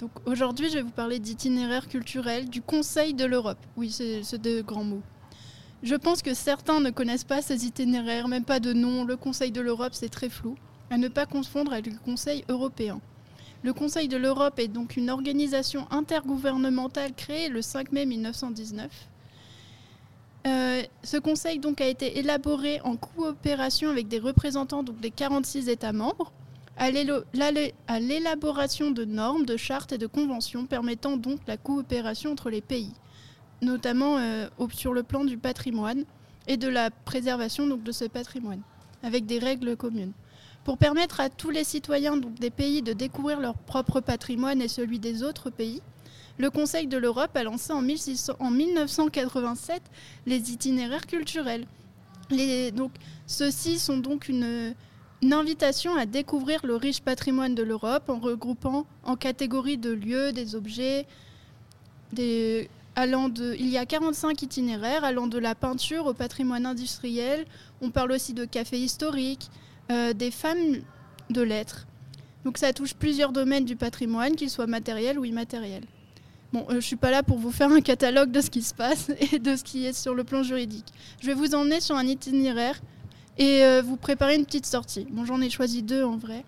Donc aujourd'hui, je vais vous parler d'itinéraire culturel du Conseil de l'Europe. Oui, c'est de grands mots. Je pense que certains ne connaissent pas ces itinéraires, même pas de nom. Le Conseil de l'Europe, c'est très flou. À ne pas confondre avec le Conseil européen. Le Conseil de l'Europe est donc une organisation intergouvernementale créée le 5 mai 1919. Euh, ce conseil donc a été élaboré en coopération avec des représentants donc, des 46 États membres à l'élaboration de normes, de chartes et de conventions permettant donc la coopération entre les pays, notamment euh, sur le plan du patrimoine et de la préservation donc, de ce patrimoine, avec des règles communes. Pour permettre à tous les citoyens donc, des pays de découvrir leur propre patrimoine et celui des autres pays, le Conseil de l'Europe a lancé en, 1987 les itinéraires culturels. donc, Ceux-ci sont donc une, invitation à découvrir le riche patrimoine de l'Europe en regroupant en catégories de lieux, des objets, allant de, il y a 45 itinéraires allant de la peinture au patrimoine industriel. On parle aussi de cafés historiques, euh, des femmes de lettres. Donc ça touche plusieurs domaines du patrimoine, qu'ils soient matériels ou immatériels. Bon, euh, je ne suis pas là pour vous faire un catalogue de ce qui se passe et de ce qui est sur le plan juridique. Je vais vous emmener sur un itinéraire et euh, vous préparer une petite sortie. Bon, j'en ai choisi deux en vrai.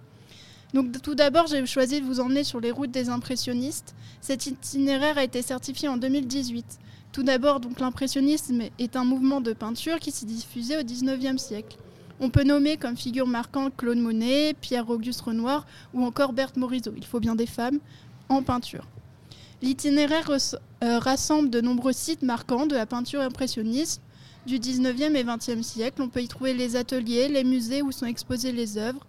Tout d'abord, j'ai choisi de vous emmener sur les routes des impressionnistes. Cet itinéraire a été certifié en 2018. Tout d'abord, l'impressionnisme est un mouvement de peinture qui s'est diffusé au 19e siècle. On peut nommer comme figure marquante Claude Monet, Pierre-Auguste Renoir ou encore Berthe Morisot. Il faut bien des femmes en peinture. L'itinéraire euh, rassemble de nombreux sites marquants de la peinture impressionniste du 19e et 20e siècle. On peut y trouver les ateliers, les musées où sont exposées les œuvres.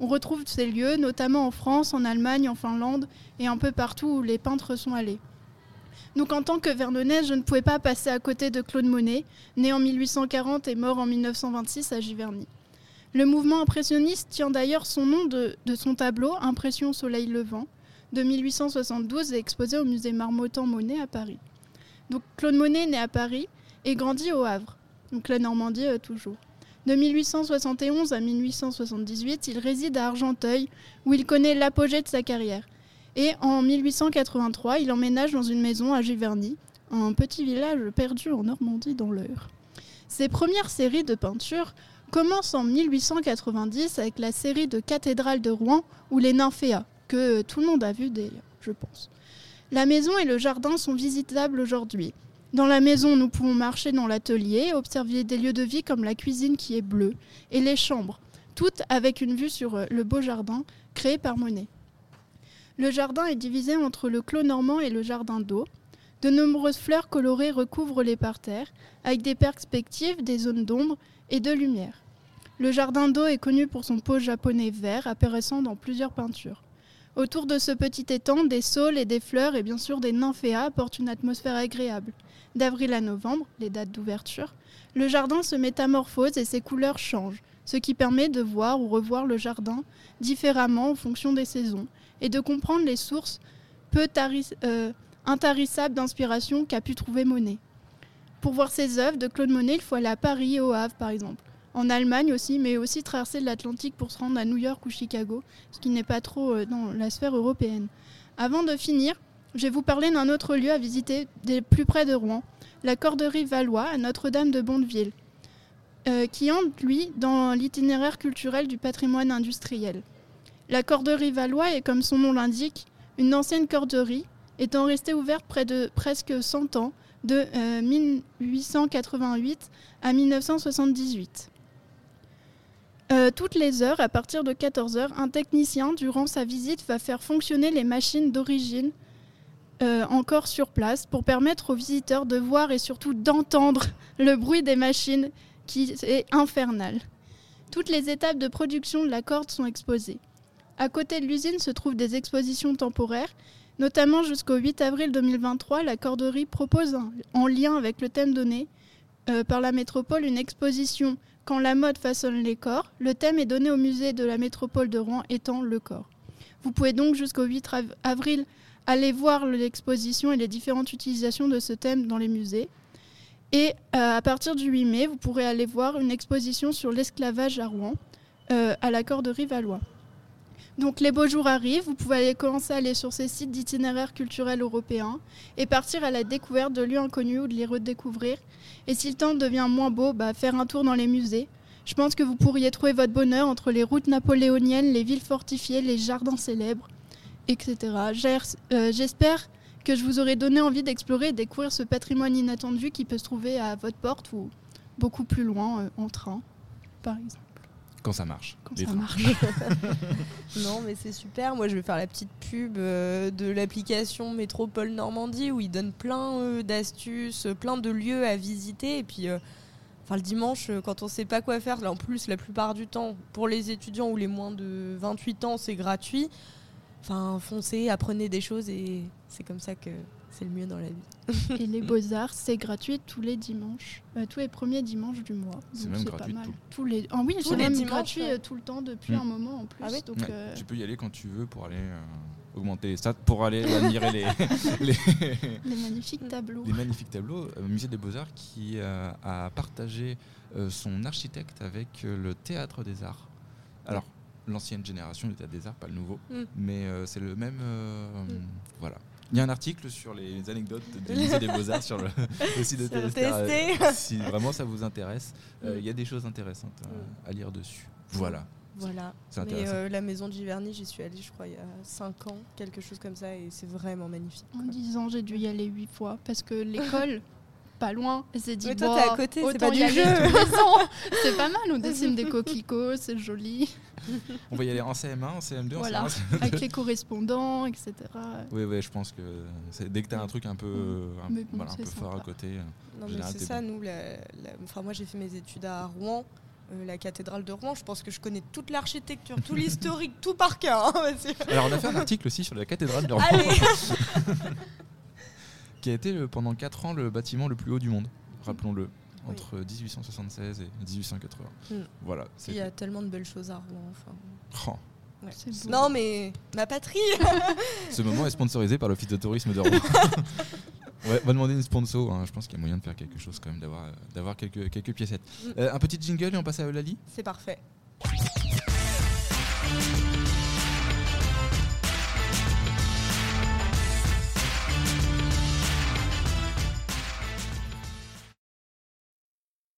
On retrouve ces lieux notamment en France, en Allemagne, en Finlande et un peu partout où les peintres sont allés. Donc en tant que Vernonnaise, je ne pouvais pas passer à côté de Claude Monet, né en 1840 et mort en 1926 à Giverny. Le mouvement impressionniste tient d'ailleurs son nom de, son tableau Impression soleil levant, de 1872 est exposé au musée Marmottan-Monet à Paris. Donc Claude Monet naît à Paris et grandit au Havre, donc la Normandie euh, toujours. De 1871 à 1878, il réside à Argenteuil, où il connaît l'apogée de sa carrière. Et en 1883, il emménage dans une maison à Giverny, un petit village perdu en Normandie dans l'Eure. Ses premières séries de peintures commencent en 1890 avec la série de cathédrales de Rouen ou les nymphéas, que tout le monde a vu d'ailleurs, je pense. La maison et le jardin sont visitables aujourd'hui. Dans la maison, nous pouvons marcher dans l'atelier, observer des lieux de vie comme la cuisine qui est bleue et les chambres, toutes avec une vue sur euh, le beau jardin créé par Monet. Le jardin est divisé entre le clos normand et le jardin d'eau. De nombreuses fleurs colorées recouvrent les parterres, avec des perspectives, des zones d'ombre et de lumière. Le jardin d'eau est connu pour son pot japonais vert apparaissant dans plusieurs peintures. Autour de ce petit étang, des saules et des fleurs et bien sûr des nymphéas apportent une atmosphère agréable. D'avril à novembre, les dates d'ouverture, le jardin se métamorphose et ses couleurs changent, ce qui permet de voir ou revoir le jardin différemment en fonction des saisons et de comprendre les sources peu euh, intarissables d'inspiration qu'a pu trouver Monet. Pour voir ses œuvres de Claude Monet, il faut aller à Paris et au Havre par exemple en Allemagne aussi, mais aussi traverser l'Atlantique pour se rendre à New York ou Chicago, ce qui n'est pas trop euh, dans la sphère européenne. Avant de finir, je vais vous parler d'un autre lieu à visiter plus près de Rouen, la Corderie Valois à Notre-Dame de Bondeville, euh, qui entre, lui, dans l'itinéraire culturel du patrimoine industriel. La Corderie Valois est, comme son nom l'indique, une ancienne corderie, étant restée ouverte près de presque 100 ans, de 1888 euh, à 1978. Euh, toutes les heures, à partir de 14 heures, un technicien, durant sa visite, va faire fonctionner les machines d'origine euh, encore sur place pour permettre aux visiteurs de voir et surtout d'entendre le bruit des machines qui est infernal. Toutes les étapes de production de la corde sont exposées. À côté de l'usine se trouvent des expositions temporaires, notamment jusqu'au 8 avril 2023, la corderie propose, en lien avec le thème donné euh, par la métropole, une exposition quand la mode façonne les corps, le thème est donné au musée de la métropole de Rouen étant le corps. Vous pouvez donc jusqu'au 8 avril aller voir l'exposition et les différentes utilisations de ce thème dans les musées. Et euh, à partir du 8 mai, vous pourrez aller voir une exposition sur l'esclavage à Rouen, euh, à la corderie Valois. Donc les beaux jours arrivent, vous pouvez commencer à aller sur ces sites d'itinéraires culturels européens et partir à la découverte de lieux inconnus ou de les redécouvrir. Et si le temps devient moins beau, bah, faire un tour dans les musées. Je pense que vous pourriez trouver votre bonheur entre les routes napoléoniennes, les villes fortifiées, les jardins célèbres, etc. Euh, J'espère que je vous aurai donné envie d'explorer et découvrir ce patrimoine inattendu qui peut se trouver à votre porte ou beaucoup plus loin euh, en train, par exemple, Quand ça marche. quand ça trains. marche. Non, mais c'est super. Moi, je vais faire la petite pub euh, de l'application Métropole Normandie où ils donnent plein euh, d'astuces, plein de lieux à visiter. Et puis, euh, enfin, le dimanche, quand on sait pas quoi faire, là, en plus, la plupart du temps, pour les étudiants ou les moins de 28 ans, c'est gratuit. Enfin, foncez, apprenez des choses et c'est comme ça que c'est le mieux dans la vie. Et les beaux-arts, c'est gratuit tous les dimanches, euh, tous les premiers dimanches du mois. C'est même pas gratuit mal. tout. Tous les... Ah oui, c'est même dimanches, gratuit ouais. euh, tout le temps depuis Mm. un moment en plus. Ah oui donc, Ouais, euh, Tu peux y aller quand tu veux pour aller euh, augmenter les stats, pour aller admirer les, les, les magnifiques tableaux. les magnifiques tableaux. Euh, Musée des Beaux-Arts qui euh, a partagé euh, son architecte avec euh, le Théâtre des Arts. Alors, l'ancienne génération du Théâtre des Arts, pas le nouveau, Mm. mais euh, c'est le même. euh, Mm. Voilà. Il y a un article sur les anecdotes du Musée des Beaux-Arts sur le, le site de TST. euh. Si vraiment ça vous intéresse, euh, Mm. il y a des choses intéressantes à lire dessus. Voilà. Voilà. C'est Mais intéressant. euh, la maison de Giverny, j'y suis allée, je crois, il y a 5 ans, quelque chose comme ça, et c'est vraiment magnifique. En 10 ans, j'ai dû y aller 8 fois parce que l'école, pas loin, elle s'est dit Mais toi, t'es à côté, c'est pas du jeu. C'est pas mal, on dessine des coquelicots, c'est joli. On va y aller en CM1, en CM2, Voilà. en CM1. Avec les correspondants, etc. Oui, oui, je pense que dès que tu as un truc un peu, un, Mais bon, voilà, un c'est peu fort à côté. euh, Non, mais c'est ça, nous, la- la- enfin, moi j'ai fait mes études à Rouen, euh, la cathédrale de Rouen. Je pense que je connais toute l'architecture, tout l'historique, tout par cœur. hein, Alors, on a fait un article aussi sur la cathédrale de Rouen, Allez qui a été euh, pendant 4 ans le bâtiment le plus haut du monde, rappelons-le, entre 1876 et 1880. Mm. Voilà. Il y a tellement de belles choses à Rouen. Enfin. Oh, Ouais. Non, mais ma patrie ce moment est sponsorisé par l'Office de tourisme de Rouen. Ouais, va demander une sponsor. hein, Je pense qu'il y a moyen de faire quelque chose quand même, d'avoir, euh, d'avoir quelques, quelques piécettes. Mm. Euh, un petit jingle et on passe à Eulalie? C'est parfait.